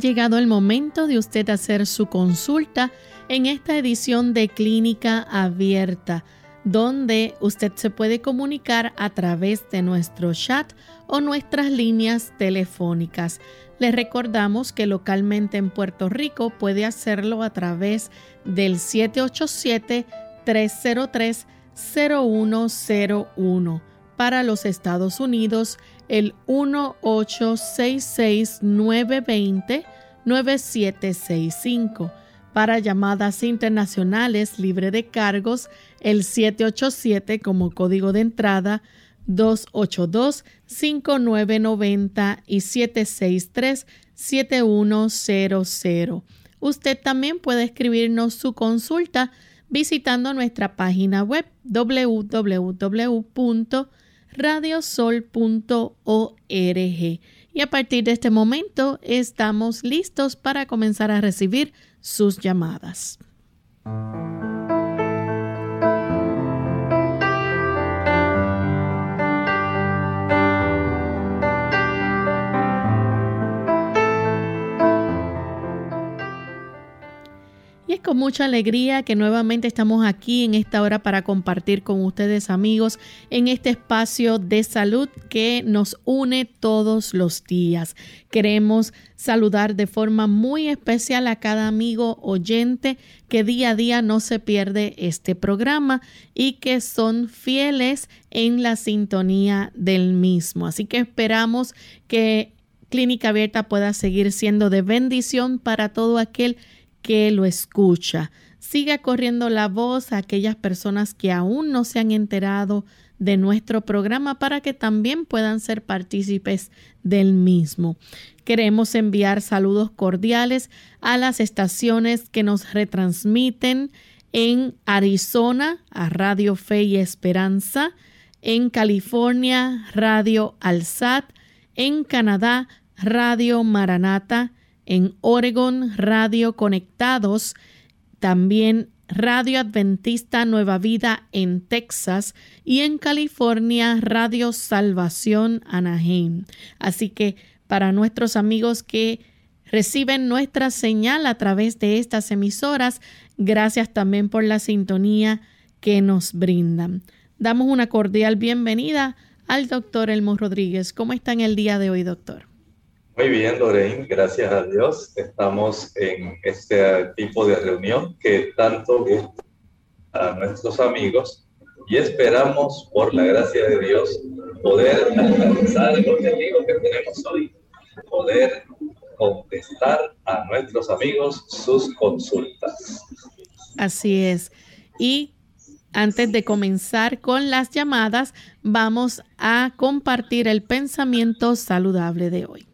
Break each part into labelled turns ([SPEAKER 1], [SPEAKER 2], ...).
[SPEAKER 1] Llegado el momento de usted hacer su consulta en esta edición de Clínica Abierta, donde usted se puede comunicar a través de nuestro chat o nuestras líneas telefónicas. Le recordamos que localmente en Puerto Rico puede hacerlo a través del 787-303-0101. Para los Estados Unidos, el 1866-920-9765. Para llamadas internacionales libre de cargos, el 787 como código de entrada 282-5990 y 763-7100. Usted también puede escribirnos su consulta visitando nuestra página web www radiosol.org. Y a partir de este momento estamos listos para comenzar a recibir sus llamadas. Y es con mucha alegría que nuevamente estamos aquí en esta hora para compartir con ustedes amigos en este espacio de salud que nos une todos los días. Queremos saludar de forma muy especial a cada amigo oyente que día a día no se pierde este programa y que son fieles en la sintonía del mismo. Así que esperamos que Clínica Abierta pueda seguir siendo de bendición para todo aquel que lo escucha. Siga corriendo la voz a aquellas personas que aún no se han enterado de nuestro programa para que también puedan ser partícipes del mismo. Queremos enviar saludos cordiales a las estaciones que nos retransmiten en Arizona a Radio Fe y Esperanza, en California Radio Alsat, en Canadá Radio Maranata, en Oregon Radio Conectados, también Radio Adventista Nueva Vida en Texas y en California Radio Salvación Anaheim. Así que para nuestros amigos que reciben nuestra señal a través de estas emisoras, gracias también por la sintonía que nos brindan. Damos una cordial bienvenida al doctor Elmo Rodríguez. ¿Cómo está en el día de hoy, doctor?
[SPEAKER 2] Muy bien, Lorraine, gracias a Dios. Estamos en este tipo de reunión que tanto gusta a nuestros amigos y esperamos, por la gracia de Dios, poder alcanzar el objetivo que tenemos hoy, poder contestar a nuestros amigos sus consultas.
[SPEAKER 1] Así es. Y antes de comenzar con las llamadas, vamos a compartir el pensamiento saludable de hoy.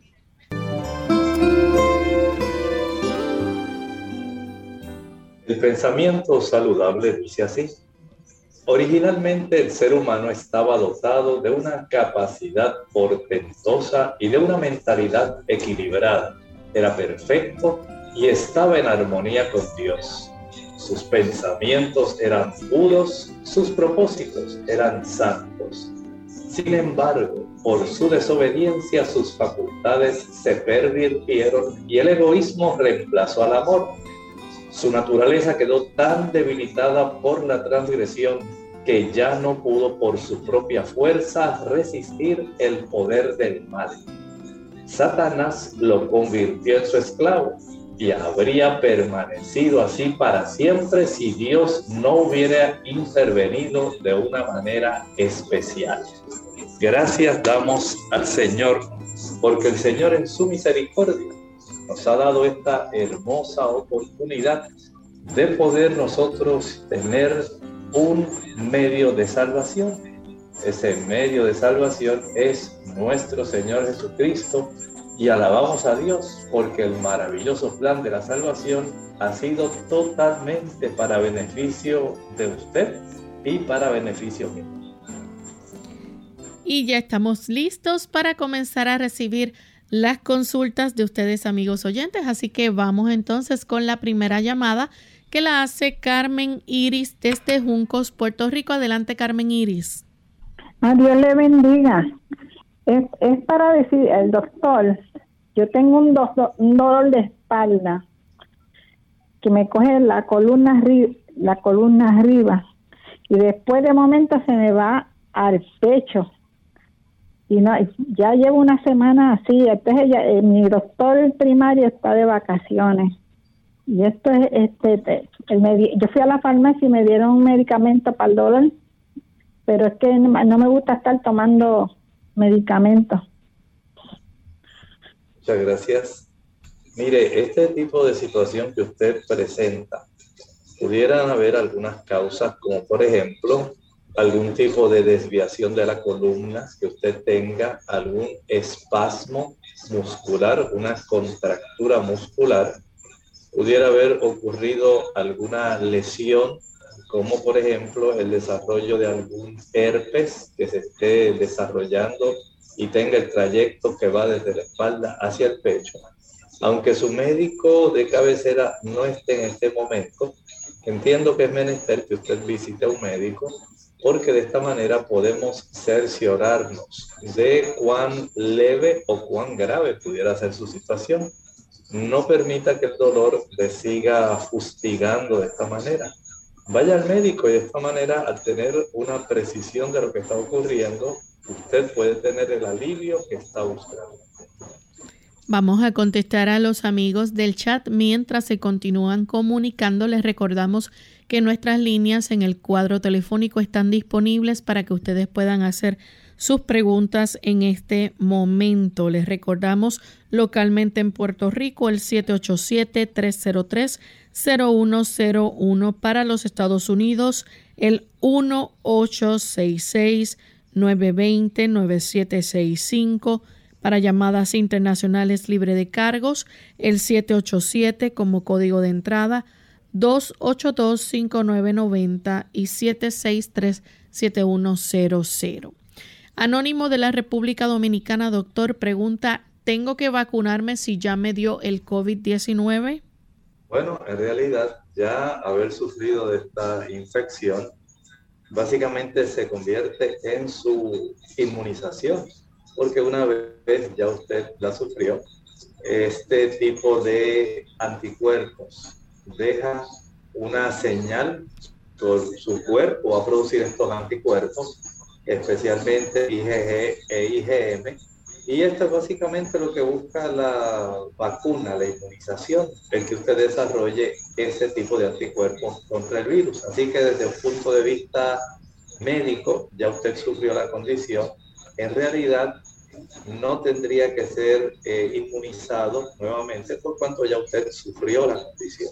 [SPEAKER 2] El pensamiento saludable dice así. Originalmente el ser humano estaba dotado de una capacidad portentosa y de una mentalidad equilibrada. Era perfecto y estaba en armonía con Dios. Sus pensamientos eran puros, sus propósitos eran santos. Sin embargo, por su desobediencia sus facultades se pervirtieron y el egoísmo reemplazó al amor. Su naturaleza quedó tan debilitada por la transgresión que ya no pudo por su propia fuerza resistir el poder del mal. Satanás lo convirtió en su esclavo y habría permanecido así para siempre si Dios no hubiera intervenido de una manera especial. Gracias damos al Señor, porque el Señor en su misericordia nos ha dado esta hermosa oportunidad de poder nosotros tener un medio de salvación. Ese medio de salvación es nuestro Señor Jesucristo, y alabamos a Dios porque el maravilloso plan de la salvación ha sido totalmente para beneficio de usted y para beneficio mío.
[SPEAKER 1] Y ya estamos listos para comenzar a recibir las consultas de ustedes amigos oyentes, así que vamos entonces con la primera llamada que la hace Carmen Iris desde Juncos, Puerto Rico. Adelante Carmen Iris.
[SPEAKER 3] A Dios le bendiga. Es, es para decir, el doctor, yo tengo un, un dolor de espalda que me coge la columna, la columna arriba y después de momento se me va al pecho. Y no, ya llevo una semana así, entonces ya, eh, mi doctor primario está de vacaciones. Y esto es, este, el, yo fui a la farmacia y me dieron un medicamento para el dolor, pero es que no me gusta estar tomando medicamentos.
[SPEAKER 2] Muchas gracias. Mire, este tipo de situación que usted presenta, pudieran haber algunas causas, como por ejemplo, algún tipo de desviación de la columna, que usted tenga algún espasmo muscular, una contractura muscular, pudiera haber ocurrido alguna lesión, como por ejemplo el desarrollo de algún herpes que se esté desarrollando y tenga el trayecto que va desde la espalda hacia el pecho. Aunque su médico de cabecera no esté en este momento, entiendo que es menester que usted visite a un médico porque de esta manera podemos cerciorarnos de cuán leve o cuán grave pudiera ser su situación. No permita que el dolor le siga fustigando de esta manera. Vaya al médico y de esta manera, al tener una precisión de lo que está ocurriendo, usted puede tener el alivio que está buscando.
[SPEAKER 1] Vamos a contestar a los amigos del chat mientras se continúan comunicando. Les recordamos que nuestras líneas en el cuadro telefónico están disponibles para que ustedes puedan hacer sus preguntas en este momento. Les recordamos localmente en Puerto Rico el 787-303-0101 para los Estados Unidos el 1866 920-9765 para llamadas internacionales libre de cargos, el 787 como código de entrada, 282-5990 y 763-7100. Anónimo de la República Dominicana, doctor, pregunta, ¿tengo que vacunarme si ya me dio el COVID-19?
[SPEAKER 2] Bueno, en realidad ya haber sufrido de esta infección básicamente se convierte en su inmunización, porque una vez ya usted la sufrió, este tipo de anticuerpos deja una señal por su cuerpo a producir estos anticuerpos, especialmente IgG e IgM, y esto es básicamente lo que busca la vacuna, la inmunización, el que usted desarrolle ese tipo de anticuerpos contra el virus. Así que desde un punto de vista médico, ya usted sufrió la condición, en realidad no tendría que ser eh, inmunizado nuevamente por cuanto ya usted sufrió la condición.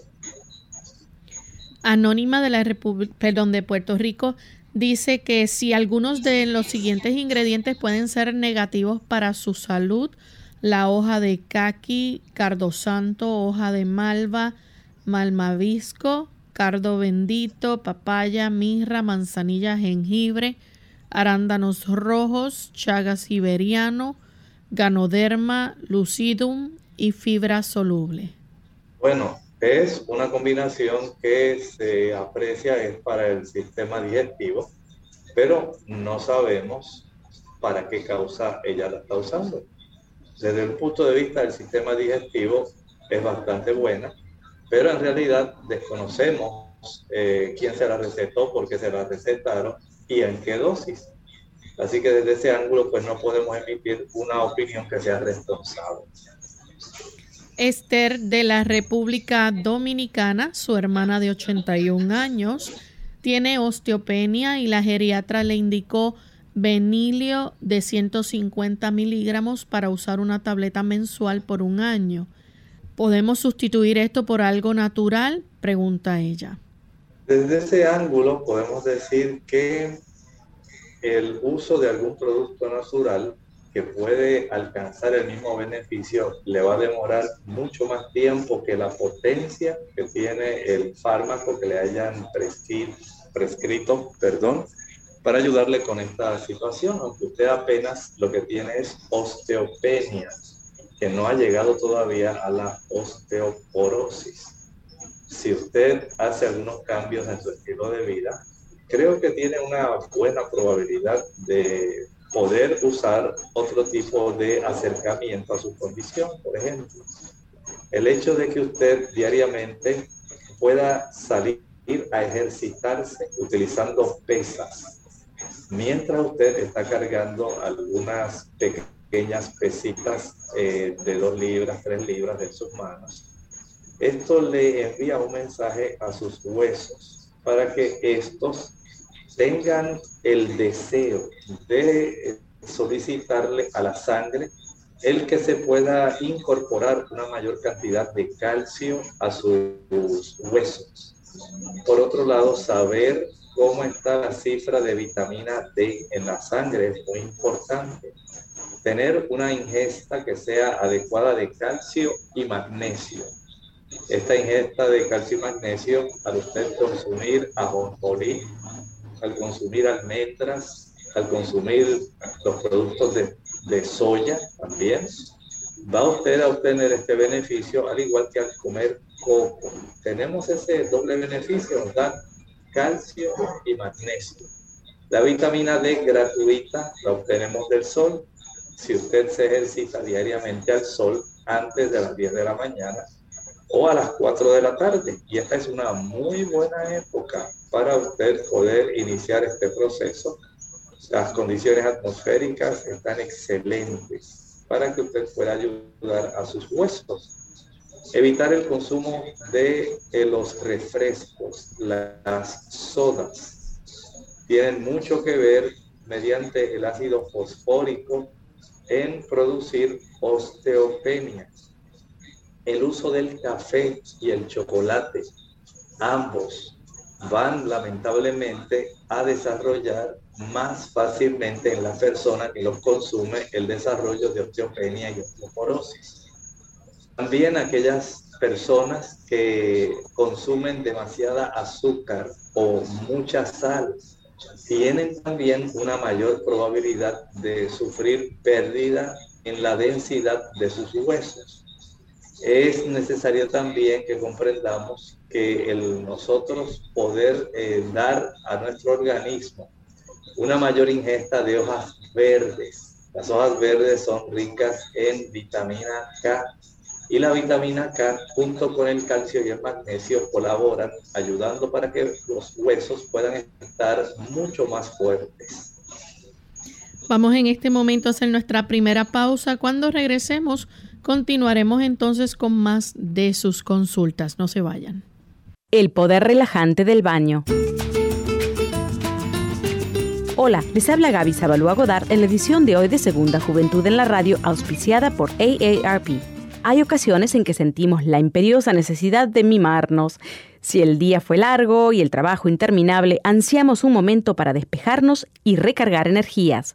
[SPEAKER 1] Anónima de la República, perdón, de Puerto Rico, dice que si algunos de los siguientes ingredientes pueden ser negativos para su salud, la hoja de caqui, cardosanto, hoja de malva, malmavisco, cardo bendito, papaya, mirra, manzanilla, jengibre, arándanos rojos, chagas siberiano, ganoderma, lucidum y fibra soluble.
[SPEAKER 2] Bueno, es una combinación que se aprecia es para el sistema digestivo, pero no sabemos para qué causa ella la está usando. Desde el punto de vista del sistema digestivo es bastante buena, pero en realidad desconocemos eh, quién se la recetó, por qué se la recetaron y en qué dosis. Así que desde ese ángulo pues no podemos emitir una opinión que sea responsable.
[SPEAKER 1] Esther de la República Dominicana, su hermana de 81 años, tiene osteopenia y la geriatra le indicó Benilio de 150 miligramos para usar una tableta mensual por un año. ¿Podemos sustituir esto por algo natural? Pregunta ella.
[SPEAKER 2] Desde ese ángulo podemos decir que el uso de algún producto natural que puede alcanzar el mismo beneficio le va a demorar mucho más tiempo que la potencia que tiene el fármaco que le hayan prescrito, prescrito perdón, para ayudarle con esta situación, aunque usted apenas lo que tiene es osteopenia, que no ha llegado todavía a la osteoporosis. Si usted hace algunos cambios en su estilo de vida, creo que tiene una buena probabilidad de poder usar otro tipo de acercamiento a su condición, por ejemplo. El hecho de que usted diariamente pueda salir a ejercitarse utilizando pesas, mientras usted está cargando algunas pequeñas pesitas eh, de dos libras, tres libras en sus manos, esto le envía un mensaje a sus huesos para que estos tengan el deseo de solicitarle a la sangre el que se pueda incorporar una mayor cantidad de calcio a sus huesos. Por otro lado, saber cómo está la cifra de vitamina D en la sangre es muy importante. Tener una ingesta que sea adecuada de calcio y magnesio. Esta ingesta de calcio y magnesio, al usted consumir ajonjolí, al consumir almendras, al consumir los productos de, de soya también, va usted a obtener este beneficio al igual que al comer coco. Tenemos ese doble beneficio, da calcio y magnesio. La vitamina D gratuita la obtenemos del sol. Si usted se ejercita diariamente al sol antes de las 10 de la mañana o a las 4 de la tarde. Y esta es una muy buena época para usted poder iniciar este proceso. Las condiciones atmosféricas están excelentes para que usted pueda ayudar a sus huesos. Evitar el consumo de los refrescos, las sodas, tienen mucho que ver mediante el ácido fosfórico en producir osteopenia. El uso del café y el chocolate, ambos van lamentablemente a desarrollar más fácilmente en la persona que los consume el desarrollo de osteopenia y osteoporosis. También aquellas personas que consumen demasiada azúcar o mucha sal tienen también una mayor probabilidad de sufrir pérdida en la densidad de sus huesos. Es necesario también que comprendamos que el nosotros poder eh, dar a nuestro organismo una mayor ingesta de hojas verdes. Las hojas verdes son ricas en vitamina K y la vitamina K junto con el calcio y el magnesio colaboran ayudando para que los huesos puedan estar mucho más fuertes.
[SPEAKER 1] Vamos en este momento a hacer nuestra primera pausa. Cuando regresemos, continuaremos entonces con más de sus consultas. No se vayan.
[SPEAKER 4] El poder relajante del baño. Hola, les habla Gaby Zabalúa Godard en la edición de hoy de Segunda Juventud en la Radio, auspiciada por AARP. Hay ocasiones en que sentimos la imperiosa necesidad de mimarnos Si el día fue largo y el trabajo interminable, ansiamos un momento para despejarnos y recargar energías.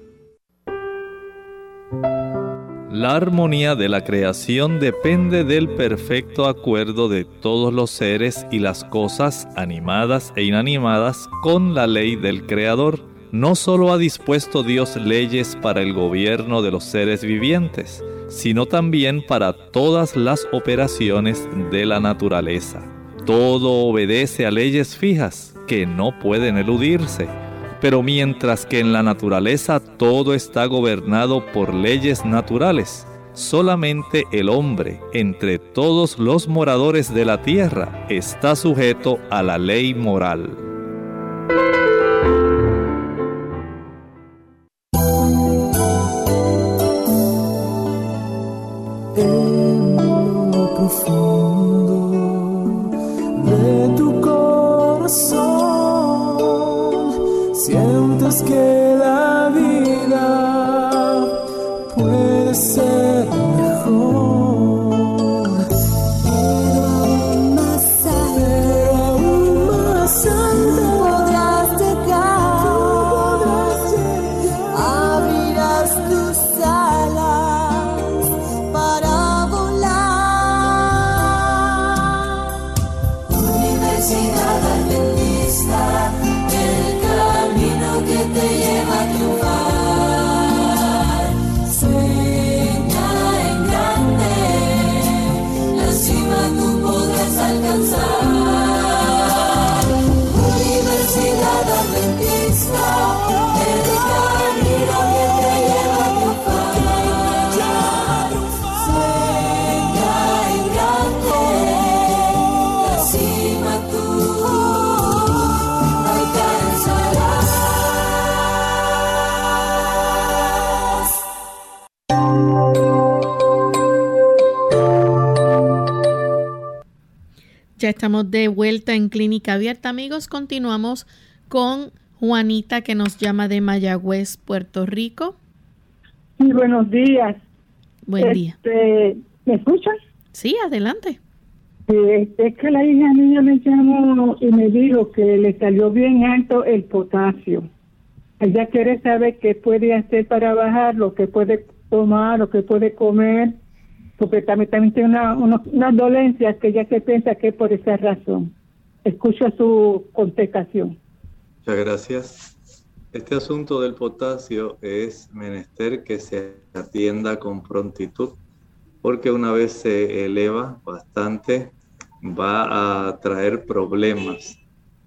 [SPEAKER 5] La armonía de la creación depende del perfecto acuerdo de todos los seres y las cosas animadas e inanimadas con la ley del Creador. No solo ha dispuesto Dios leyes para el gobierno de los seres vivientes, sino también para todas las operaciones de la naturaleza. Todo obedece a leyes fijas que no pueden eludirse pero mientras que en la naturaleza todo está gobernado por leyes naturales, solamente el hombre, entre todos los moradores de la tierra, está sujeto a la ley moral.
[SPEAKER 1] Ya estamos de vuelta en Clínica Abierta, amigos. Continuamos con Juanita que nos llama de Mayagüez, Puerto Rico.
[SPEAKER 3] Muy buenos días.
[SPEAKER 1] Buen día.
[SPEAKER 3] Este, ¿Me escuchan?
[SPEAKER 1] Sí, adelante.
[SPEAKER 3] es que la hija mía me llamó y me dijo que le salió bien alto el potasio. Ella quiere saber qué puede hacer para bajar, lo que puede tomar, lo que puede comer porque también, también tiene una, una, dolencia que ya se piensa que por esa razón. Escucho su contestación.
[SPEAKER 2] Muchas gracias. Este asunto del potasio es menester que se atienda con prontitud, porque una vez se eleva bastante, va a traer problemas,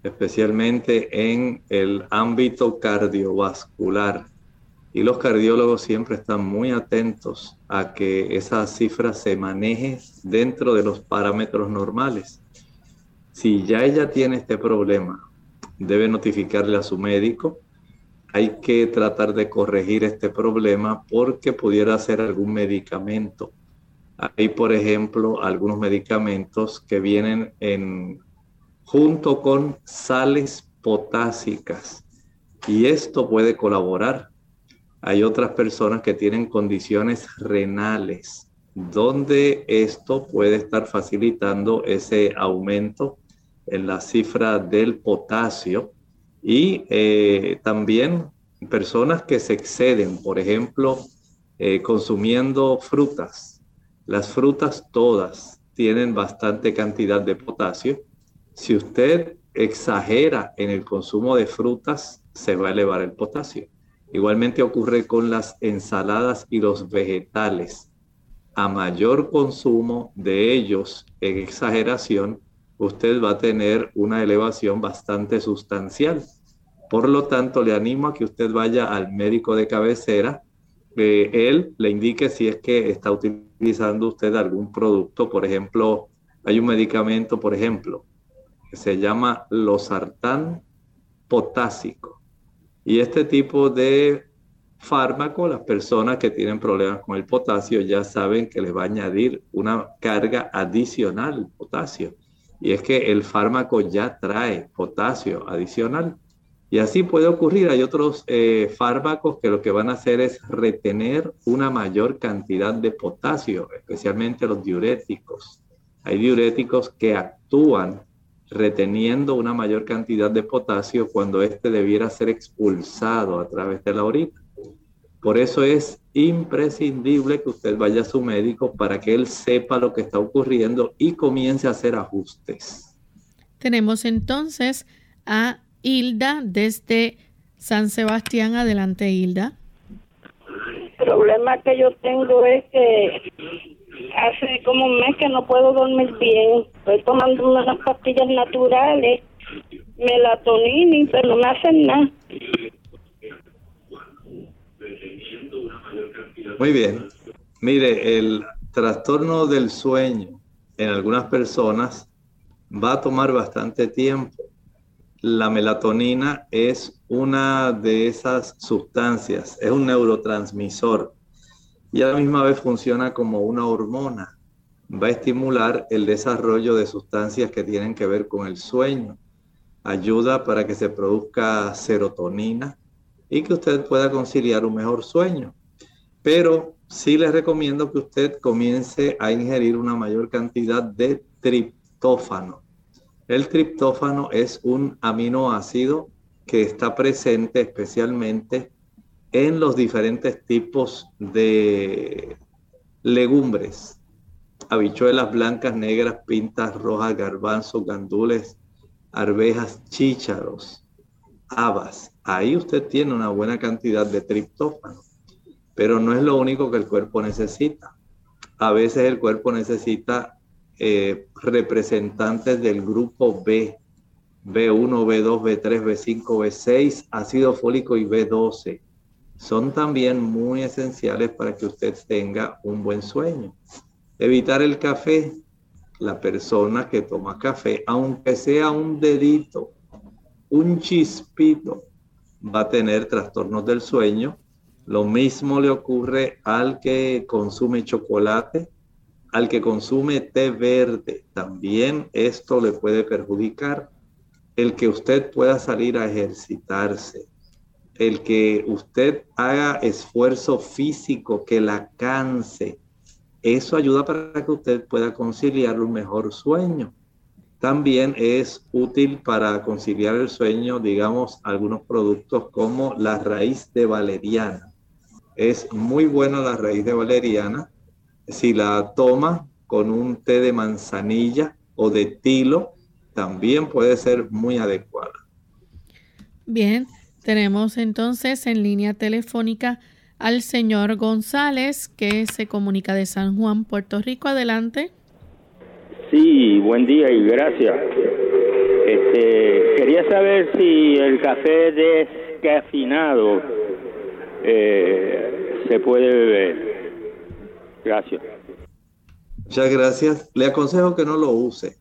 [SPEAKER 2] especialmente en el ámbito cardiovascular y los cardiólogos siempre están muy atentos a que esa cifra se maneje dentro de los parámetros normales. Si ya ella tiene este problema, debe notificarle a su médico. Hay que tratar de corregir este problema porque pudiera ser algún medicamento. Hay, por ejemplo, algunos medicamentos que vienen en, junto con sales potásicas y esto puede colaborar hay otras personas que tienen condiciones renales, donde esto puede estar facilitando ese aumento en la cifra del potasio Y eh, también personas que se exceden, por ejemplo, eh, consumiendo frutas. Las frutas todas tienen bastante cantidad de potasio. Si usted exagera en el consumo de frutas, se va a elevar el potasio. Igualmente ocurre con las ensaladas y los vegetales. A mayor consumo de ellos en exageración, usted va a tener una elevación bastante sustancial. Por lo tanto, le animo a que usted vaya al médico de cabecera, que él le indique si es que está utilizando usted algún producto. Por ejemplo, hay un medicamento, por ejemplo, que se llama losartán potásico. Y este tipo de fármaco, las personas que tienen problemas con el potasio ya saben que les va a añadir una carga adicional el potasio. Y es que el fármaco ya trae potasio adicional. Y así puede ocurrir. Hay otros eh, fármacos que lo que van a hacer es retener una mayor cantidad de potasio, especialmente los diuréticos. Hay diuréticos que actúan reteniendo una mayor cantidad de potasio cuando éste debiera ser expulsado a través de la orina. Por eso es imprescindible que usted vaya a su médico para que él sepa lo que está ocurriendo y comience a hacer ajustes.
[SPEAKER 1] Tenemos entonces a Hilda desde San Sebastián. Adelante, Hilda.
[SPEAKER 6] El problema que yo tengo es que hace como un mes que no puedo dormir bien. Estoy tomando unas pastillas naturales, melatonina, pero no me hacen nada.
[SPEAKER 2] Muy bien. Mire, el trastorno del sueño en algunas personas va a tomar bastante tiempo. La melatonina es una de esas sustancias, es un neurotransmisor y a la misma vez funciona como una hormona. Va a estimular el desarrollo de sustancias que tienen que ver con el sueño. Ayuda para que se produzca serotonina y que usted pueda conciliar un mejor sueño. Pero sí les recomiendo que usted comience a ingerir una mayor cantidad de triptófano. El triptófano es un aminoácido que está presente especialmente en los diferentes tipos de legumbres, habichuelas blancas, negras, pintas rojas, garbanzos, gandules, arvejas, chícharos, habas. Ahí usted tiene una buena cantidad de triptófano. Pero no es lo único que el cuerpo necesita. A veces el cuerpo necesita eh, representantes del grupo B, B1, B2, B3, B5, B6, ácido fólico y B12. Son también muy esenciales para que usted tenga un buen sueño. Evitar el café. La persona que toma café, aunque sea un dedito, un chispito, va a tener trastornos del sueño lo mismo le ocurre al que consume chocolate, al que consume té verde. También esto le puede perjudicar. El que usted pueda salir a ejercitarse, el que usted haga esfuerzo físico que la canse, eso ayuda para que usted pueda conciliar un mejor sueño. También es útil para conciliar el sueño, digamos, algunos productos como la raíz de valeriana es muy buena la raíz de valeriana. Si la toma con un té de manzanilla o de tilo, también puede ser muy adecuada.
[SPEAKER 1] Bien, tenemos entonces en línea telefónica al señor González que se comunica de San Juan, Puerto Rico. Adelante.
[SPEAKER 7] Sí, buen día y gracias. Este, quería saber si el café descafeinado eh, se puede beber. Gracias.
[SPEAKER 2] Muchas gracias. Le aconsejo que no lo use.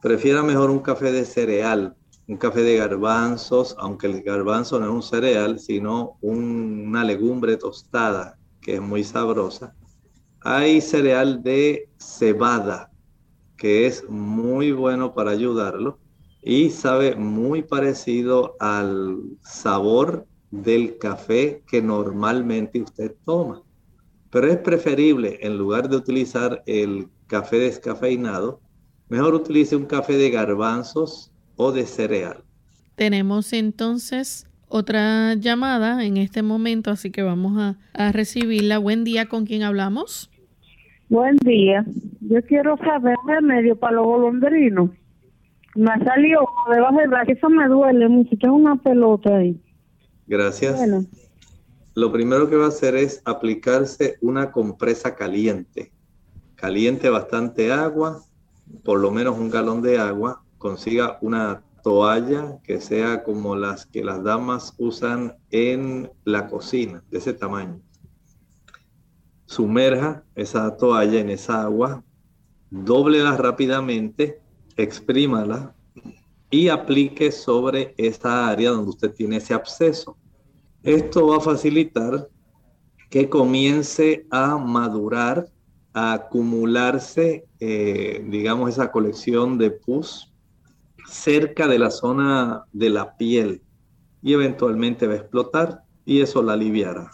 [SPEAKER 2] Prefiera mejor un café de cereal, un café de garbanzos, aunque el garbanzo no es un cereal, sino una legumbre tostada, que es muy sabrosa. Hay cereal de cebada, que es muy bueno para ayudarlo y sabe muy parecido al sabor del café que normalmente usted toma. Pero es preferible, en lugar de utilizar el café descafeinado, mejor utilice un café de garbanzos o de cereal.
[SPEAKER 1] Tenemos entonces otra llamada en este momento, así que vamos a, a recibirla. Buen día, ¿con quién hablamos?
[SPEAKER 8] Buen día. Yo quiero saber remedio para los golondrinos. Me ha salido debajo del brazo, eso me duele mucho, tengo una pelota ahí.
[SPEAKER 2] Gracias. Lo primero que va a hacer es aplicarse una compresa caliente. Caliente bastante agua, por lo menos un galón de agua. Consiga una toalla que sea como las que las damas usan en la cocina, de ese tamaño sumerja esa toalla en esa agua, doblela rápidamente, exprímala y aplique sobre esa área donde usted tiene ese absceso. Esto va a facilitar que comience a madurar, a acumularse, eh, digamos, esa colección de pus cerca de la zona de la piel y eventualmente va a explotar y eso la aliviará.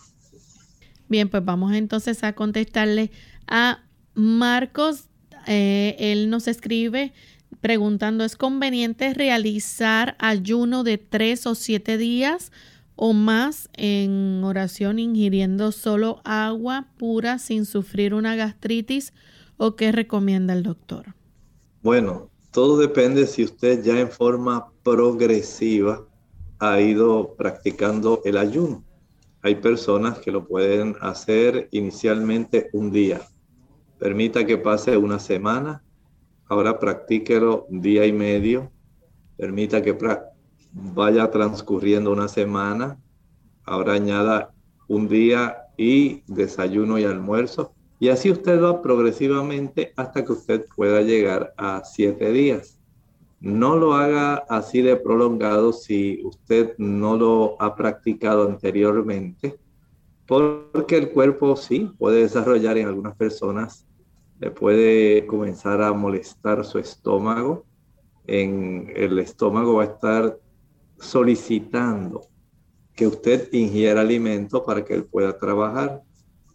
[SPEAKER 1] Bien, pues vamos entonces a contestarle a Marcos. Eh, él nos escribe preguntando, ¿es conveniente realizar ayuno de tres o siete días o más en oración ingiriendo solo agua pura sin sufrir una gastritis o qué recomienda el doctor?
[SPEAKER 2] Bueno, todo depende si usted ya en forma progresiva ha ido practicando el ayuno. Hay personas que lo pueden hacer inicialmente un día. Permita que pase una semana. Ahora practíquelo día y medio. Permita que vaya transcurriendo una semana. Ahora añada un día y desayuno y almuerzo. Y así usted va progresivamente hasta que usted pueda llegar a siete días. No lo haga así de prolongado si usted no lo ha practicado anteriormente, porque el cuerpo sí puede desarrollar en algunas personas, le puede comenzar a molestar su estómago. En el estómago va a estar solicitando que usted ingiera alimento para que él pueda trabajar.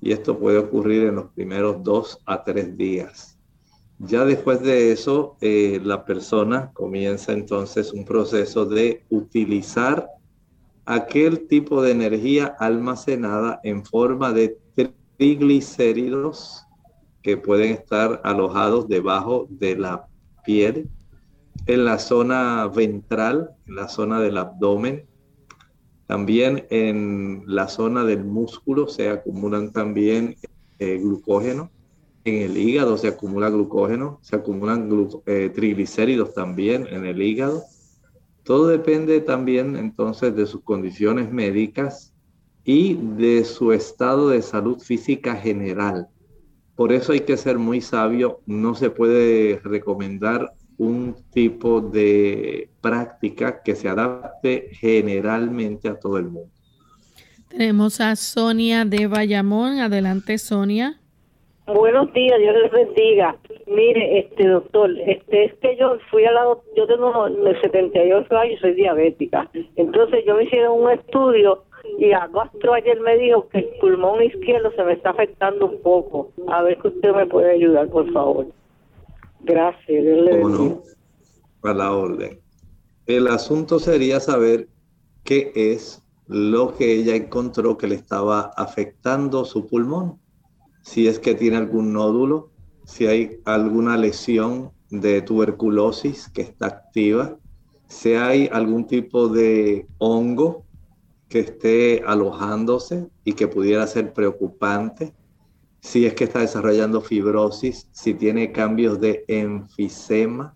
[SPEAKER 2] Y esto puede ocurrir en los primeros dos a tres días. Ya después de eso, eh, la persona comienza entonces un proceso de utilizar aquel tipo de energía almacenada en forma de triglicéridos que pueden estar alojados debajo de la piel, en la zona ventral, en la zona del abdomen, también en la zona del músculo se acumulan también eh, glucógeno en el hígado se acumula glucógeno, se acumulan eh, triglicéridos también en el hígado. Todo depende también entonces de sus condiciones médicas y de su estado de salud física general. Por eso hay que ser muy sabio, no se puede recomendar un tipo de práctica que se adapte generalmente a todo el mundo.
[SPEAKER 1] Tenemos a Sonia de Bayamón. Adelante, Sonia.
[SPEAKER 9] Buenos días, Dios les bendiga. Mire, este doctor, este es que yo fui al lado, yo tengo 78 años y soy diabética. Entonces yo me hicieron un estudio y a Gastro ayer me dijo que el pulmón izquierdo se me está afectando un poco. A ver que usted me puede ayudar, por favor. Gracias, Dios le bendiga.
[SPEAKER 2] A la orden. El asunto sería saber qué es lo que ella encontró que le estaba afectando su pulmón si es que tiene algún nódulo, si hay alguna lesión de tuberculosis que está activa, si hay algún tipo de hongo que esté alojándose y que pudiera ser preocupante, si es que está desarrollando fibrosis, si tiene cambios de enfisema.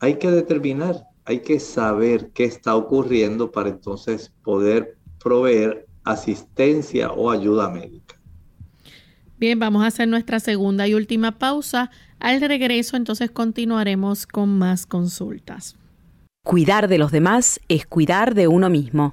[SPEAKER 2] Hay que determinar, hay que saber qué está ocurriendo para entonces poder proveer asistencia o ayuda médica.
[SPEAKER 1] Bien, vamos a hacer nuestra segunda y última pausa. Al regreso entonces continuaremos con más consultas.
[SPEAKER 4] Cuidar de los demás es cuidar de uno mismo.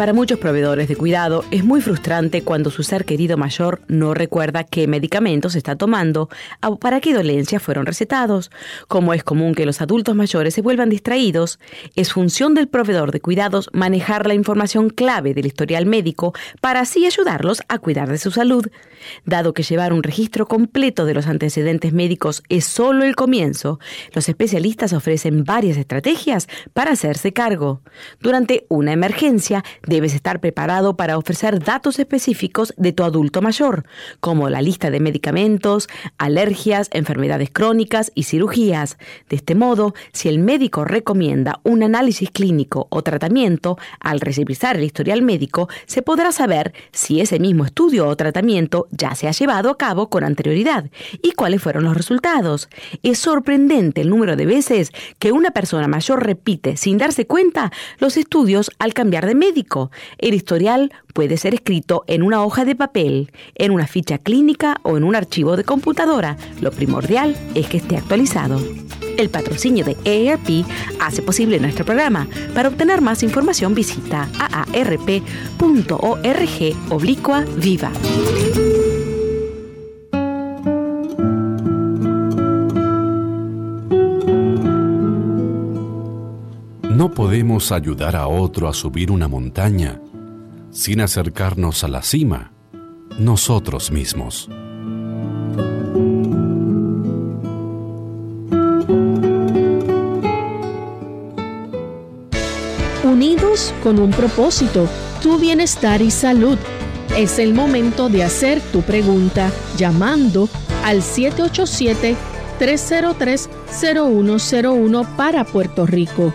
[SPEAKER 4] Para muchos proveedores de cuidado es muy frustrante cuando su ser querido mayor no recuerda qué medicamentos está tomando o para qué dolencias fueron recetados. Como es común que los adultos mayores se vuelvan distraídos, es función del proveedor de cuidados manejar la información clave del historial médico para así ayudarlos a cuidar de su salud. Dado que llevar un registro completo de los antecedentes médicos es solo el comienzo, los especialistas ofrecen varias estrategias para hacerse cargo. Durante una emergencia, debes estar preparado para ofrecer datos específicos de tu adulto mayor, como la lista de medicamentos, alergias, enfermedades crónicas y cirugías. De este modo, si el médico recomienda un análisis clínico o tratamiento, al revisar el historial médico, se podrá saber si ese mismo estudio o tratamiento ya se ha llevado a cabo con anterioridad y cuáles fueron los resultados. Es sorprendente el número de veces que una persona mayor repite sin darse cuenta los estudios al cambiar de médico. El historial puede ser escrito en una hoja de papel, en una ficha clínica o en un archivo de computadora. Lo primordial es que esté actualizado. El patrocinio de AARP hace posible nuestro programa. Para obtener más información visita aarp.org oblicua viva.
[SPEAKER 10] No podemos ayudar a otro a subir una montaña sin acercarnos a la cima nosotros mismos.
[SPEAKER 1] Unidos con un propósito, tu bienestar y salud. Es el momento de hacer tu pregunta llamando al 787-303-0101 para Puerto Rico,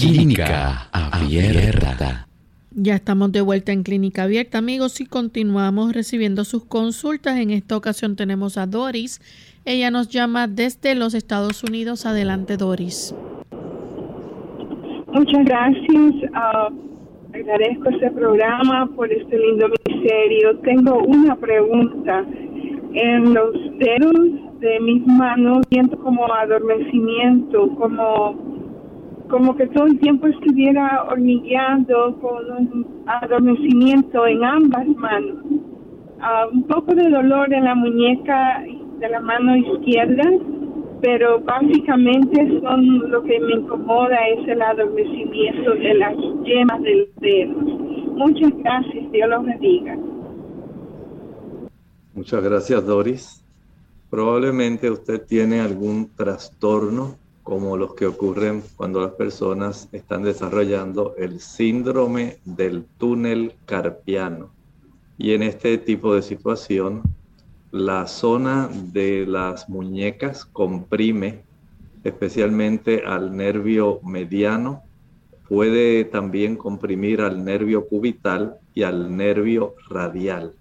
[SPEAKER 11] Clínica Abierta.
[SPEAKER 1] Ya estamos de vuelta en Clínica Abierta, amigos, y continuamos recibiendo sus consultas. En esta ocasión tenemos a Doris. Ella nos llama desde los Estados Unidos. Adelante, Doris.
[SPEAKER 12] Muchas gracias. Ah, agradezco este programa por este lindo misterio. Tengo una pregunta. En los dedos de mis manos siento como adormecimiento, como como que todo el tiempo estuviera hormigueando con un adormecimiento en ambas manos. Ah, un poco de dolor en la muñeca de la mano izquierda, pero básicamente son lo que me incomoda es el adormecimiento de las yemas del dedo. Muchas gracias, Dios los bendiga.
[SPEAKER 2] Muchas gracias, Doris. Probablemente usted tiene algún trastorno como los que ocurren cuando las personas están desarrollando el síndrome del túnel carpiano. Y en este tipo de situación, la zona de las muñecas comprime especialmente al nervio mediano, puede también comprimir al nervio cubital y al nervio radial.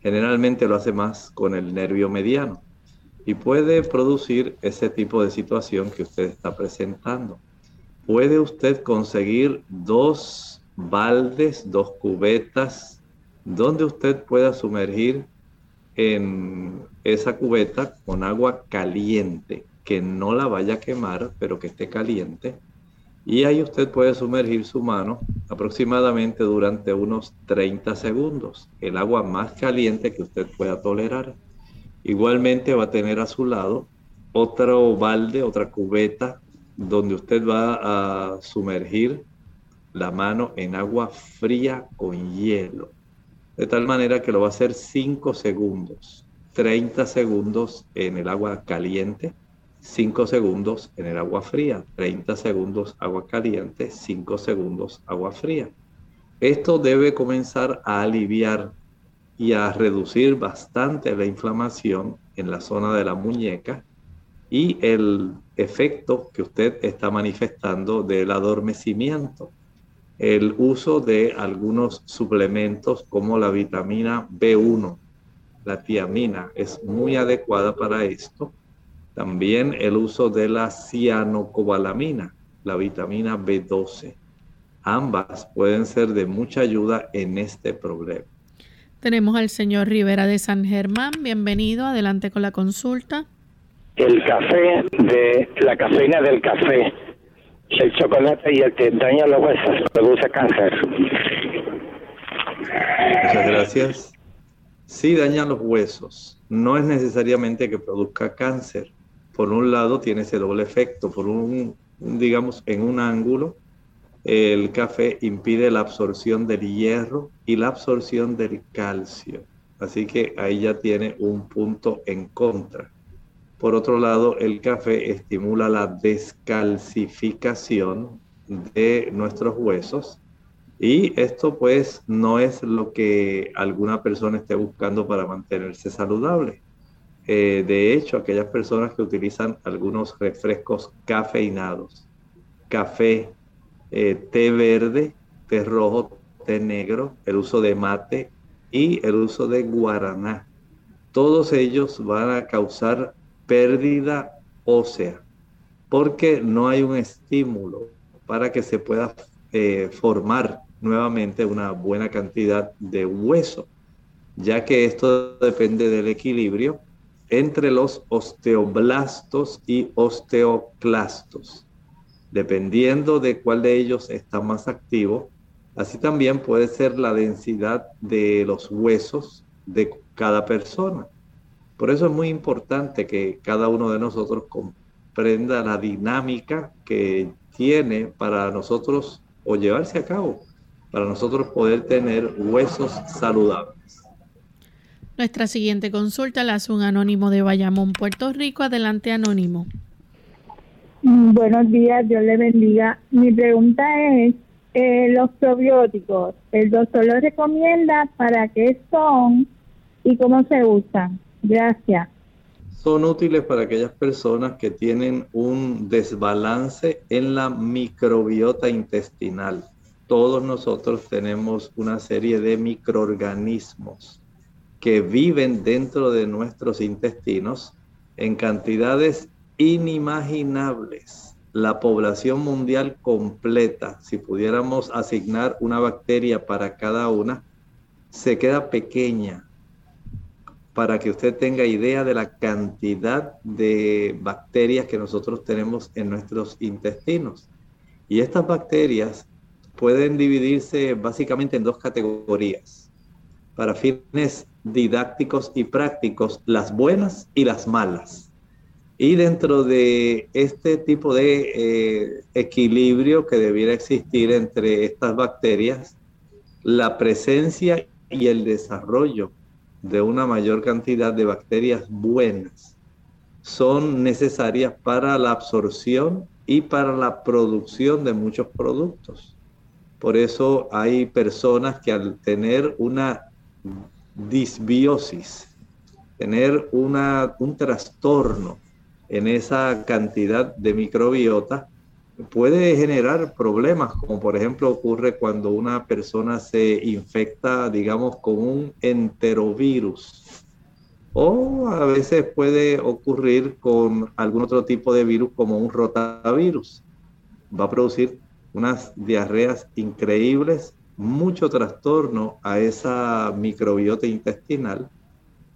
[SPEAKER 2] Generalmente lo hace más con el nervio mediano y puede producir ese tipo de situación que usted está presentando. Puede usted conseguir dos baldes, dos cubetas, donde usted pueda sumergir en esa cubeta con agua caliente, que no la vaya a quemar, pero que esté caliente. Y ahí usted puede sumergir su mano aproximadamente durante unos 30 segundos, el agua más caliente que usted pueda tolerar. Igualmente va a tener a su lado otro balde, otra cubeta, donde usted va a sumergir la mano en agua fría con hielo. De tal manera que lo va a hacer 5 segundos, 30 segundos en el agua caliente, 5 segundos en el agua fría, 30 segundos agua caliente, 5 segundos agua fría. Esto debe comenzar a aliviar y a reducir bastante la inflamación en la zona de la muñeca y el efecto que usted está manifestando del adormecimiento. el uso de algunos suplementos como la vitamina B1, la tiamina, es muy adecuada para esto. También el uso de la cianocobalamina, la vitamina B12. Ambas pueden ser de mucha ayuda en este problema.
[SPEAKER 1] Tenemos al señor Rivera de San Germán. Bienvenido. Adelante con la consulta.
[SPEAKER 13] El café de la cafeína del café, el chocolate y el que daña los huesos produce cáncer.
[SPEAKER 2] Muchas gracias. Sí daña los huesos. No es necesariamente que produzca cáncer. Por un lado tiene ese doble efecto. Por un, digamos, en un ángulo el café impide la absorción del hierro y la absorción del calcio. Así que ahí ya tiene un punto en contra. Por otro lado, el café estimula la descalcificación de nuestros huesos y esto pues no es lo que alguna persona esté buscando para mantenerse saludable. Eh, de hecho, aquellas personas que utilizan algunos refrescos cafeinados, café, eh, té verde, té rojo, té negro, el uso de mate y el uso de guaraná. Todos ellos van a causar pérdida ósea porque no hay un estímulo para que se pueda eh, formar nuevamente una buena cantidad de hueso, ya que esto depende del equilibrio entre los osteoblastos y osteoclastos dependiendo de cuál de ellos está más activo. Así también puede ser la densidad de los huesos de cada persona. Por eso es muy importante que cada uno de nosotros comprenda la dinámica que tiene para nosotros o llevarse a cabo, para nosotros poder tener huesos saludables.
[SPEAKER 1] Nuestra siguiente consulta la hace un anónimo de Bayamón, Puerto Rico. Adelante, anónimo.
[SPEAKER 14] Mm, buenos días, Dios le bendiga. Mi pregunta es, eh, los probióticos, ¿el doctor los recomienda para qué son y cómo se usan? Gracias.
[SPEAKER 2] Son útiles para aquellas personas que tienen un desbalance en la microbiota intestinal. Todos nosotros tenemos una serie de microorganismos que viven dentro de nuestros intestinos en cantidades inimaginables. La población mundial completa, si pudiéramos asignar una bacteria para cada una, se queda pequeña para que usted tenga idea de la cantidad de bacterias que nosotros tenemos en nuestros intestinos. Y estas bacterias pueden dividirse básicamente en dos categorías. Para fines didácticos y prácticos, las buenas y las malas. Y dentro de este tipo de eh, equilibrio que debiera existir entre estas bacterias, la presencia y el desarrollo de una mayor cantidad de bacterias buenas son necesarias para la absorción y para la producción de muchos productos. Por eso hay personas que al tener una disbiosis, tener una, un trastorno en esa cantidad de microbiota puede generar problemas, como por ejemplo ocurre cuando una persona se infecta, digamos, con un enterovirus. O a veces puede ocurrir con algún otro tipo de virus como un rotavirus. Va a producir unas diarreas increíbles, mucho trastorno a esa microbiota intestinal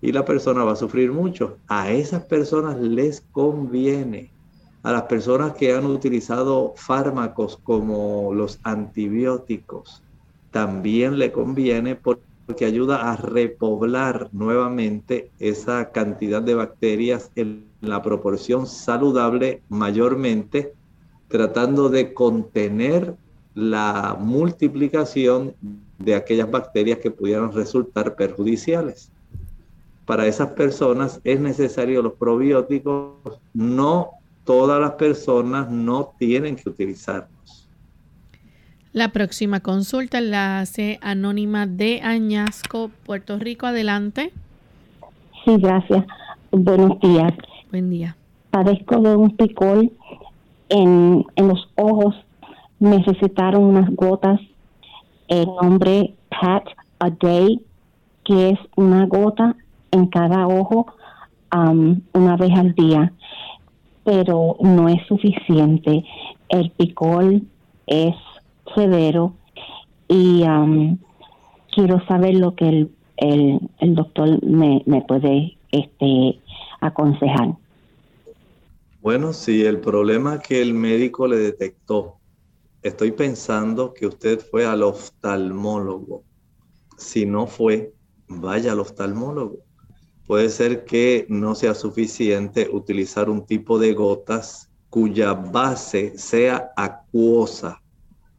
[SPEAKER 2] y la persona va a sufrir mucho. A esas personas les conviene. A las personas que han utilizado fármacos como los antibióticos, también le conviene porque ayuda a repoblar nuevamente esa cantidad de bacterias en la proporción saludable mayormente, tratando de contener la multiplicación de aquellas bacterias que pudieran resultar perjudiciales para esas personas es necesario los probióticos. No todas las personas no tienen que utilizarlos.
[SPEAKER 1] La próxima consulta la hace Anónima de Añasco, Puerto Rico. Adelante.
[SPEAKER 15] Sí, gracias. Buenos días.
[SPEAKER 1] Buen día.
[SPEAKER 15] Padezco de un picor en, en los ojos. Necesitaron unas gotas el nombre Pat a Day, que es una gota en cada ojo um, una vez al día, pero no es suficiente. El picor es severo y um, quiero saber lo que el, el, doctor me, me puede este, aconsejar.
[SPEAKER 2] Bueno, si el problema que el médico le detectó, estoy pensando que usted fue al oftalmólogo. Si no fue, vaya al oftalmólogo. Puede ser que no sea suficiente utilizar un tipo de gotas cuya base sea acuosa.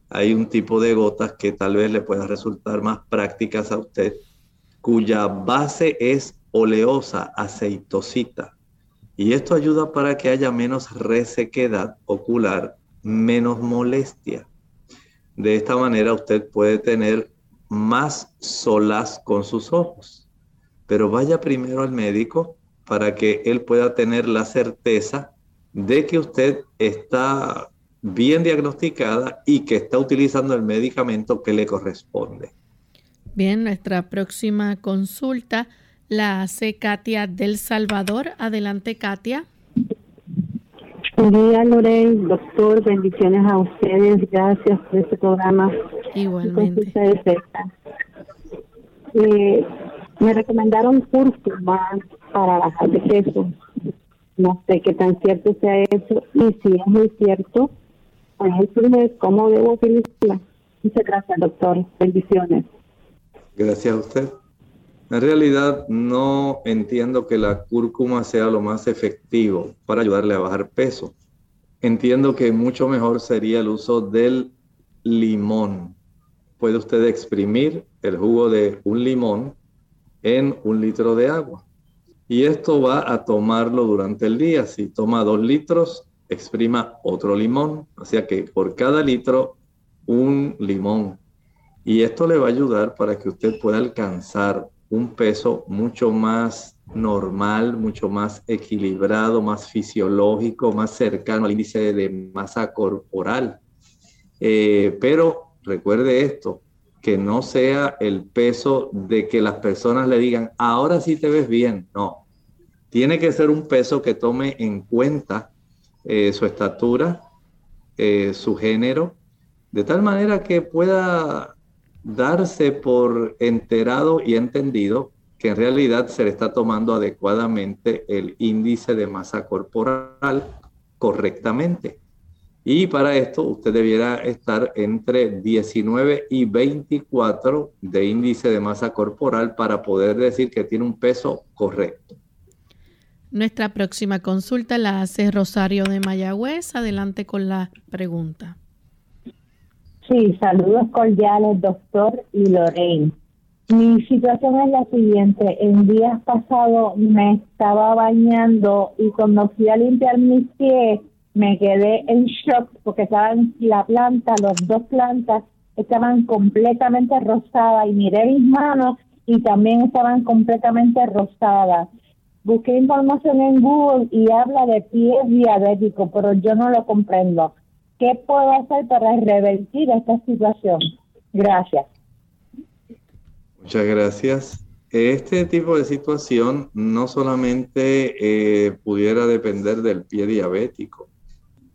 [SPEAKER 2] Hay un tipo de gotas que tal vez le pueda resultar más prácticas a usted, cuya base es oleosa, aceitosita. Y esto ayuda para que haya menos resequedad ocular, menos molestia. De esta manera usted puede tener más solas con sus ojos. Pero vaya primero al médico para que él pueda tener la certeza de que usted está bien diagnosticada y que está utilizando el medicamento que le corresponde.
[SPEAKER 1] Bien, nuestra próxima consulta la hace Katia del Salvador. Adelante, Katia.
[SPEAKER 16] Buen día, Lorel, doctor. Bendiciones a ustedes. Gracias por este programa.
[SPEAKER 1] Igualmente.
[SPEAKER 16] Eh, me recomendaron cúrcuma para bajar de peso. No sé qué tan cierto sea eso. Y si es muy cierto, pues cómo debo utilizarla. Muchas gracias, doctor. Bendiciones.
[SPEAKER 2] Gracias a usted. En realidad no entiendo que la cúrcuma sea lo más efectivo para ayudarle a bajar peso. Entiendo que mucho mejor sería el uso del limón. Puede usted exprimir el jugo de un limón en un litro de agua. Y esto va a tomarlo durante el día. Si toma dos litros, exprima otro limón. O sea que por cada litro, un limón. Y esto le va a ayudar para que usted pueda alcanzar un peso mucho más normal, mucho más equilibrado, más fisiológico, más cercano al índice de masa corporal. Eh, pero recuerde esto, que no sea el peso de que las personas le digan, ahora sí te ves bien. No, tiene que ser un peso que tome en cuenta eh, su estatura, eh, su género, de tal manera que pueda darse por enterado y entendido que en realidad se le está tomando adecuadamente el índice de masa corporal correctamente. Y para esto usted debiera estar entre 19 y 24 de índice de masa corporal para poder decir que tiene un peso correcto.
[SPEAKER 1] Nuestra próxima consulta la hace Rosario de Mayagüez. Adelante con la pregunta.
[SPEAKER 14] Sí, saludos cordiales, doctor y Lorraine. Mi situación es la siguiente. En días pasados me estaba bañando y cuando fui a limpiar mis pies me quedé en shock porque estaban la planta, las dos plantas estaban completamente rosadas y miré mis manos y también estaban completamente rosadas. Busqué información en Google y habla de pies diabéticos, pero yo no lo comprendo. ¿Qué puedo hacer para revertir esta situación? Gracias.
[SPEAKER 2] Muchas gracias. Este tipo de situación no solamente eh, pudiera depender del pie diabético.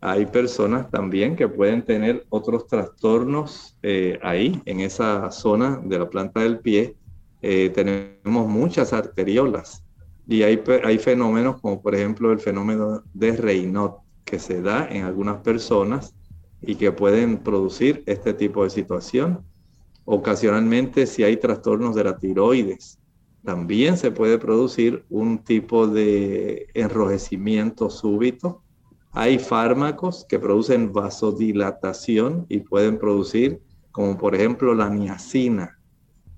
[SPEAKER 2] Hay personas también que pueden tener otros trastornos eh, ahí, en esa zona de la planta del pie. Eh, tenemos muchas arteriolas y hay, hay fenómenos como por ejemplo el fenómeno de Raynaud que se da en algunas personas y que pueden producir este tipo de situación. Ocasionalmente, si hay trastornos de la tiroides, también se puede producir un tipo de enrojecimiento súbito. Hay fármacos que producen vasodilatación y pueden producir, como por ejemplo la niacina.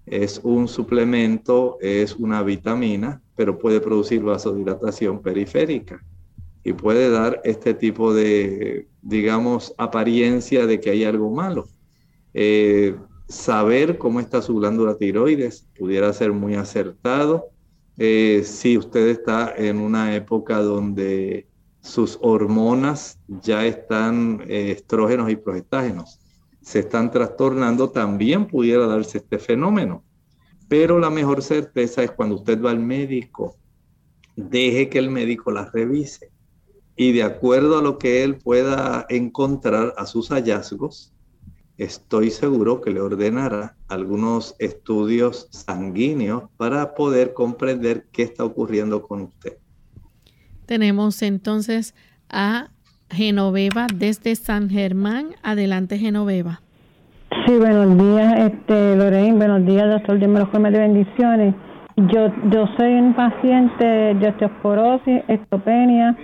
[SPEAKER 2] Es un suplemento, es una vitamina, pero puede producir vasodilatación periférica y puede dar este tipo de, digamos, apariencia de que hay algo malo. Eh, saber cómo está su glándula tiroides pudiera ser muy acertado. Eh, si usted está en una época donde sus hormonas ya están eh, estrógenos y progestágenos, se están trastornando, también pudiera darse este fenómeno. Pero la mejor certeza es cuando usted va al médico, deje que el médico la revise y de acuerdo a lo que él pueda encontrar a sus hallazgos, estoy seguro que le ordenará algunos estudios sanguíneos para poder comprender qué está ocurriendo con usted.
[SPEAKER 1] Tenemos entonces a Genoveva desde San Germán. Adelante, Genoveva.
[SPEAKER 17] Sí, buenos días, este, Lorraine. Buenos días, doctor. Dios me los de bendiciones. Yo, yo soy un paciente de osteoporosis, estopenia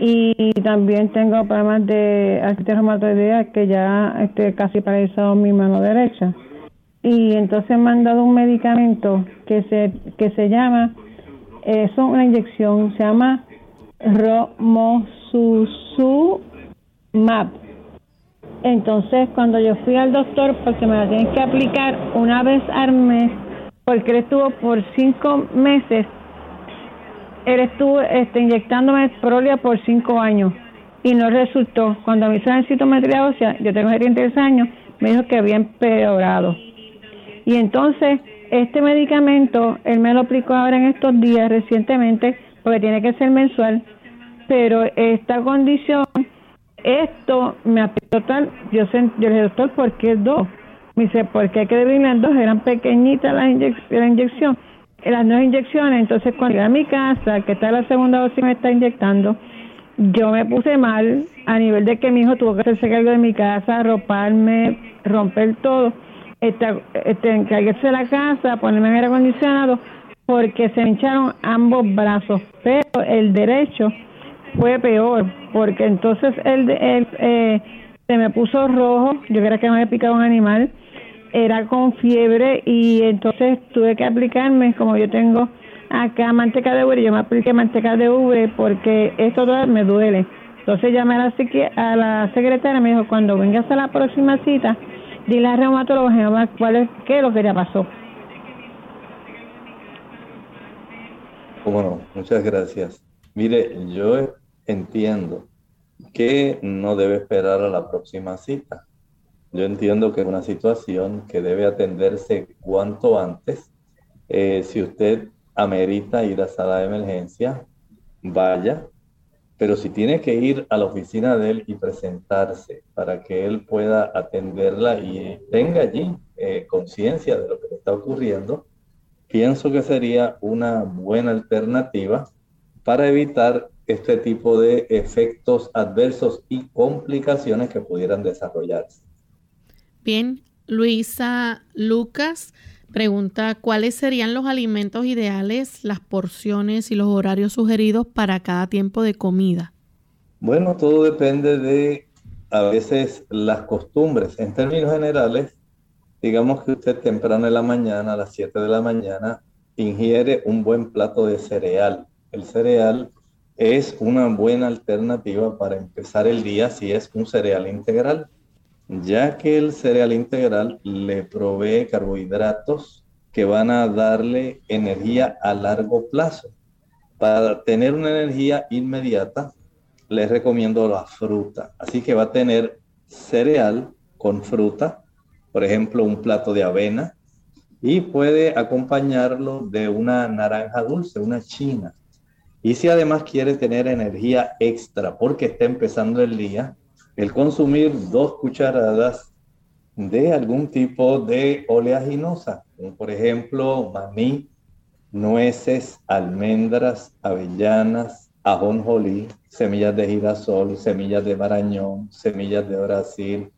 [SPEAKER 17] y también tengo problemas de artritis reumatoidea que ya estoy casi paralizado mi mano derecha. Y entonces me han dado un medicamento que se, que se llama, es una inyección, se llama Romosusumab. Entonces, cuando yo fui al doctor, porque me la tienen que aplicar una vez al mes, porque él estuvo por cinco meses él estuvo este, inyectándome prolia por cinco años y no resultó. Cuando me hizo la citometría ósea, yo tengo 73 años, me dijo que había empeorado. Y entonces, este medicamento, él me lo aplicó ahora en estos días recientemente, porque tiene que ser mensual, pero esta condición, esto me aplicó tal, yo, yo le dije, doctor, ¿por qué dos? Me dice, porque hay que dividirme dos, eran pequeñitas la, la inyección las nuevas inyecciones, entonces cuando llegué a mi casa, que está la segunda dosis me está inyectando, yo me puse mal a nivel de que mi hijo tuvo que hacerse cargo de mi casa, roparme, romper todo, este, este, la casa, ponerme en aire acondicionado, porque se me hincharon ambos brazos, pero el derecho fue peor, porque entonces el, el eh, se me puso rojo, yo creía que me había picado un animal, era con fiebre y entonces tuve que aplicarme, como yo tengo acá manteca de ubre, yo me apliqué manteca de ubre porque esto me duele. Entonces llamé a la, a la secretaria me dijo, cuando vengas a la próxima cita, dile al reumatólogo cuál es, qué es lo que ya pasó.
[SPEAKER 2] Bueno, muchas gracias. Mire, yo entiendo que no debe esperar a la próxima cita yo entiendo que es una situación que debe atenderse cuanto antes. Eh, si usted amerita ir a sala de emergencia, vaya, pero si tiene que ir a la oficina de él y presentarse para que él pueda atenderla y tenga allí eh, conciencia de lo que le está ocurriendo, pienso que sería una buena alternativa para evitar este tipo de efectos adversos y complicaciones que pudieran desarrollarse.
[SPEAKER 1] Bien, Luisa Lucas pregunta cuáles serían los alimentos ideales, las porciones y los horarios sugeridos para cada tiempo de comida.
[SPEAKER 2] Bueno, todo depende de a veces las costumbres. En términos generales, digamos que usted temprano en la mañana, a las 7 de la mañana, ingiere un buen plato de cereal. El cereal es una buena alternativa para empezar el día si es un cereal integral ya que el cereal integral le provee carbohidratos que van a darle energía a largo plazo. Para tener una energía inmediata, les recomiendo la fruta. Así que va a tener cereal con fruta, por ejemplo, un plato de avena, y puede acompañarlo de una naranja dulce, una china. Y si además quiere tener energía extra porque está empezando el día, el consumir dos cucharadas de algún tipo de oleaginosa, por ejemplo maní, nueces, almendras, avellanas, ajonjolí, semillas de girasol, semillas de marañón, semillas de brasil,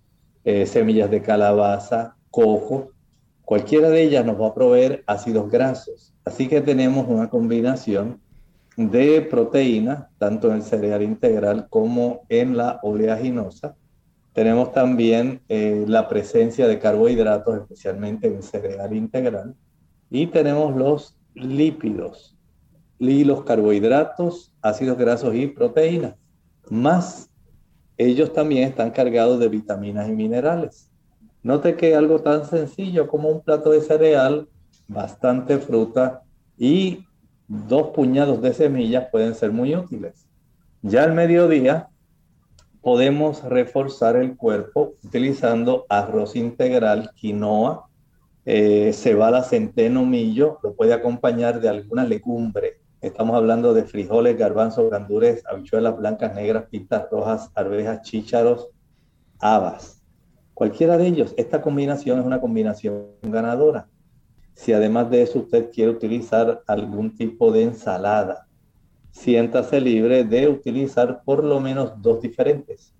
[SPEAKER 2] eh, semillas de calabaza, coco. Cualquiera de ellas nos va a proveer ácidos grasos. Así que tenemos una combinación de proteína, tanto en el cereal integral como en la oleaginosa. Tenemos también eh, la presencia de carbohidratos, especialmente en el cereal integral. Y tenemos los lípidos y los carbohidratos, ácidos grasos y proteínas. Más ellos también están cargados de vitaminas y minerales. Note que algo tan sencillo como un plato de cereal, bastante fruta y dos puñados de semillas pueden ser muy útiles. Ya al mediodía podemos reforzar el cuerpo utilizando arroz integral, quinoa, eh, cebada, centeno, millo, lo puede acompañar de alguna legumbre. Estamos hablando de frijoles, garbanzos, gandules, habichuelas blancas, negras, pintas rojas, arvejas, chícharos, habas. Cualquiera de ellos, esta combinación es una combinación ganadora. Si además de eso usted quiere utilizar algún tipo de ensalada, siéntase libre de utilizar por lo menos dos diferentes.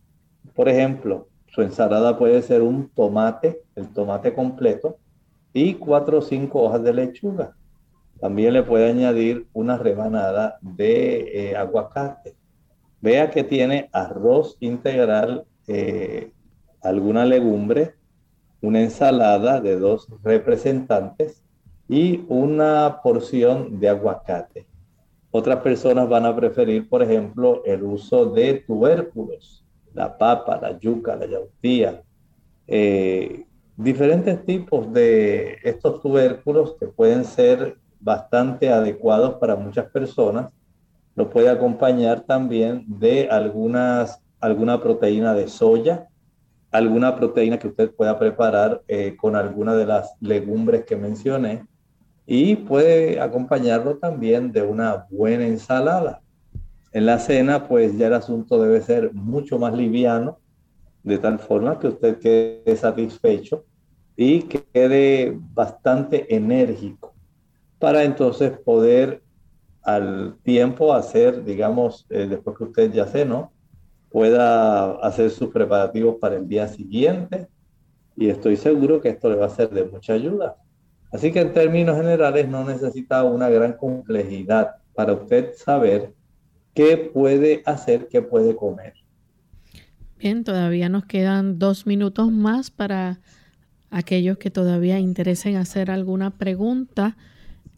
[SPEAKER 2] Por ejemplo, su ensalada puede ser un tomate, el tomate completo, y cuatro o cinco hojas de lechuga. También le puede añadir una rebanada de eh, aguacate. Vea que tiene arroz integral, eh, alguna legumbre, una ensalada de dos representantes y una porción de aguacate. Otras personas van a preferir, por ejemplo, el uso de tubérculos, la papa, la yuca, la yautía, eh, diferentes tipos de estos tubérculos que pueden ser bastante adecuados para muchas personas. Lo puede acompañar también de algunas, alguna proteína de soya, alguna proteína que usted pueda preparar eh, con alguna de las legumbres que mencioné y puede acompañarlo también de una buena ensalada. En la cena, pues ya el asunto debe ser mucho más liviano, de tal forma que usted quede satisfecho y quede bastante enérgico para entonces poder al tiempo hacer, digamos, eh, después que usted ya cenó, pueda hacer sus preparativos para el día siguiente y estoy seguro que esto le va a ser de mucha ayuda. Así que en términos generales no necesita una gran complejidad para usted saber qué puede hacer, qué puede comer.
[SPEAKER 1] Bien, todavía nos quedan dos minutos más para aquellos que todavía interesen hacer alguna pregunta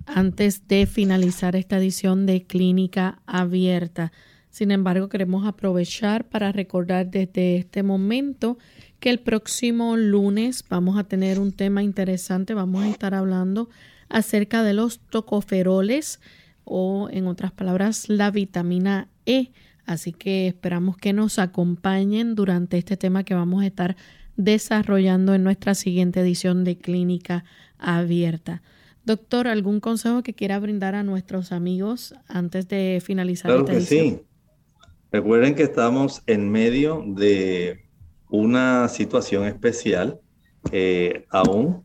[SPEAKER 1] antes de finalizar esta edición de Clínica Abierta. Sin embargo, queremos aprovechar para recordar desde este momento que el próximo lunes vamos a tener un tema interesante. Vamos a estar hablando acerca de los tocoferoles o en otras palabras la vitamina E. Así que esperamos que nos acompañen durante este tema que vamos a estar desarrollando en nuestra siguiente edición de Clínica Abierta. Doctor, ¿algún consejo que quiera brindar a nuestros amigos antes de finalizar
[SPEAKER 2] claro que Sí. Recuerden que estamos en medio de una situación especial eh, aún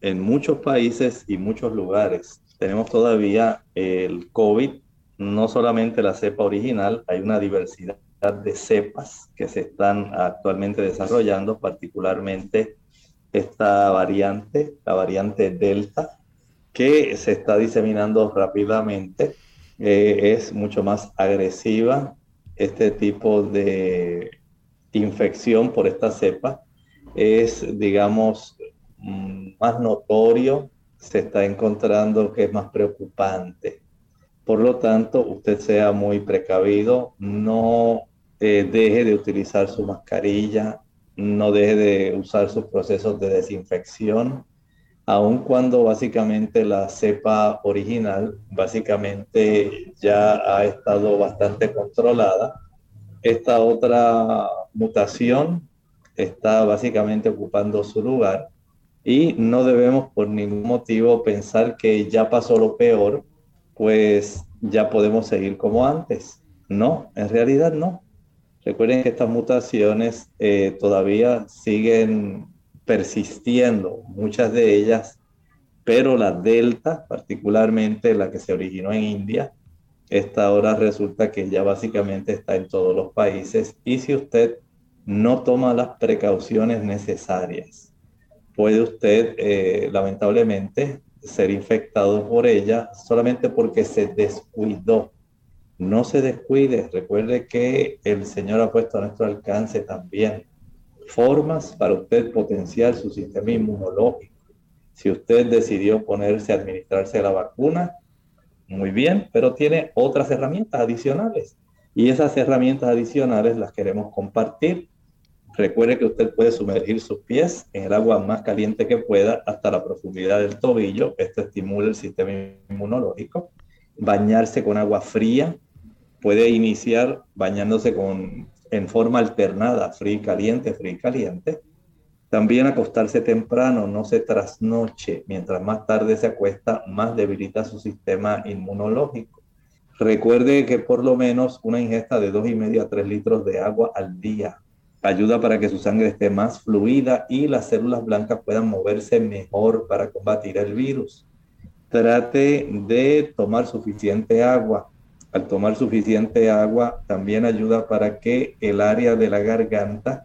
[SPEAKER 2] en muchos países y muchos lugares. Tenemos todavía el COVID, no solamente la cepa original, hay una diversidad de cepas que se están actualmente desarrollando, particularmente esta variante, la variante Delta, que se está diseminando rápidamente, eh, es mucho más agresiva. Este tipo de infección por esta cepa es, digamos, mm, más notorio, se está encontrando que es más preocupante. Por lo tanto, usted sea muy precavido, no eh, deje de utilizar su mascarilla, no deje de usar sus procesos de desinfección, aun cuando básicamente la cepa original básicamente ya ha estado bastante controlada. Esta otra mutación está básicamente ocupando su lugar y no debemos por ningún motivo pensar que ya pasó lo peor, pues ya podemos seguir como antes. No, en realidad no. Recuerden que estas mutaciones eh, todavía siguen persistiendo, muchas de ellas, pero la delta, particularmente la que se originó en India, esta ahora resulta que ya básicamente está en todos los países. Y si usted no toma las precauciones necesarias, puede usted eh, lamentablemente ser infectado por ella solamente porque se descuidó. No se descuide, recuerde que el Señor ha puesto a nuestro alcance también formas para usted potenciar su sistema inmunológico. Si usted decidió ponerse a administrarse la vacuna, muy bien, pero tiene otras herramientas adicionales. Y esas herramientas adicionales las queremos compartir Recuerde que usted puede sumergir sus pies en el agua más caliente que pueda hasta la profundidad del tobillo. Esto estimula el sistema inmunológico. Bañarse con agua fría. Puede iniciar bañándose con en forma alternada, frío y caliente, frío y caliente. También acostarse temprano, no se trasnoche. Mientras más tarde se acuesta, más debilita su sistema inmunológico. Recuerde que por lo menos una ingesta de dos y medio a 3 litros de agua al día ayuda para que su sangre esté más fluida y las células blancas puedan moverse mejor para combatir el virus. Trate de tomar suficiente agua. Al tomar suficiente agua también ayuda para que el área de la garganta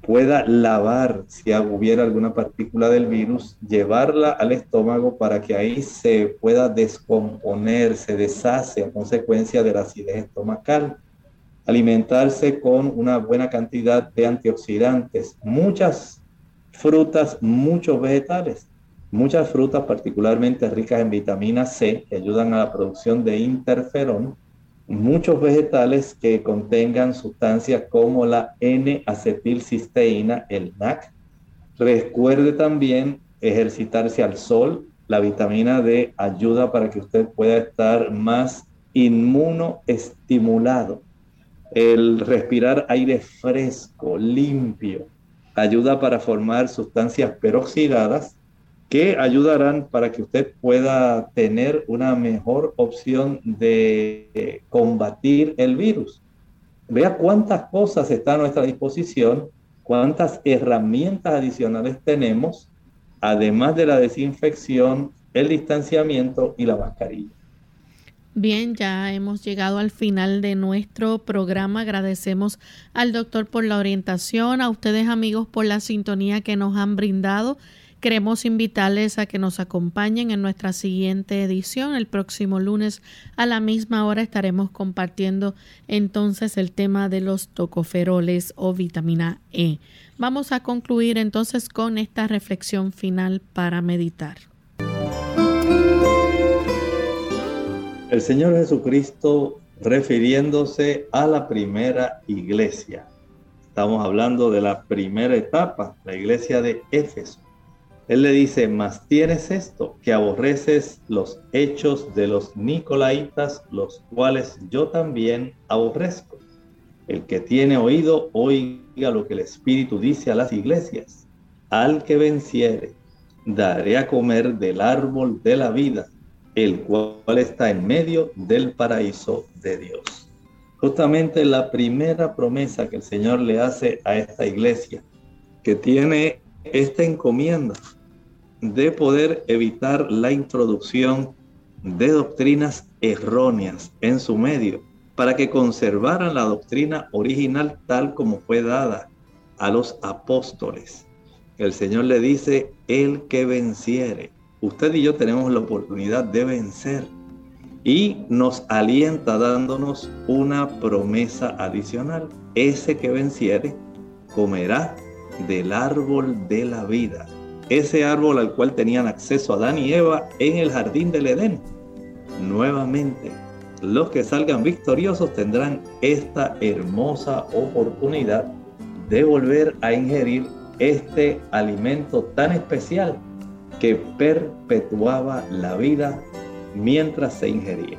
[SPEAKER 2] pueda lavar si hubiera alguna partícula del virus, llevarla al estómago para que ahí se pueda descomponer, se deshace a consecuencia de la acidez estomacal. Alimentarse con una buena cantidad de antioxidantes, muchas frutas, muchos vegetales, muchas frutas particularmente ricas en vitamina C que ayudan a la producción de interferón muchos vegetales que contengan sustancias como la N-acetilcisteína, el NAC. Recuerde también ejercitarse al sol. La vitamina D ayuda para que usted pueda estar más inmunoestimulado. El respirar aire fresco, limpio, ayuda para formar sustancias peroxidadas que ayudarán para que usted pueda tener una mejor opción de combatir el virus. Vea cuántas cosas están a nuestra disposición, cuántas herramientas adicionales tenemos, además de la desinfección, el distanciamiento y la mascarilla.
[SPEAKER 1] Bien, ya hemos llegado al final de nuestro programa. Agradecemos al doctor por la orientación, a ustedes amigos por la sintonía que nos han brindado. Queremos invitarles a que nos acompañen en nuestra siguiente edición. El próximo lunes a la misma hora estaremos compartiendo entonces el tema de los tocoferoles o vitamina E. Vamos a concluir entonces con esta reflexión final para meditar.
[SPEAKER 2] El Señor Jesucristo refiriéndose a la primera iglesia. Estamos hablando de la primera etapa, la iglesia de Éfeso. Él le dice, mas tienes esto, que aborreces los hechos de los Nicolaitas, los cuales yo también aborrezco. El que tiene oído, oiga lo que el Espíritu dice a las iglesias. Al que venciere, daré a comer del árbol de la vida, el cual está en medio del paraíso de Dios. Justamente la primera promesa que el Señor le hace a esta iglesia, que tiene esta encomienda de poder evitar la introducción de doctrinas erróneas en su medio, para que conservaran la doctrina original tal como fue dada a los apóstoles. El Señor le dice, el que venciere. Usted y yo tenemos la oportunidad de vencer y nos alienta dándonos una promesa adicional. Ese que venciere comerá del árbol de la vida ese árbol al cual tenían acceso Adán y Eva en el jardín del Edén. Nuevamente, los que salgan victoriosos tendrán esta hermosa oportunidad de volver a ingerir este alimento tan especial que perpetuaba la vida mientras se ingería.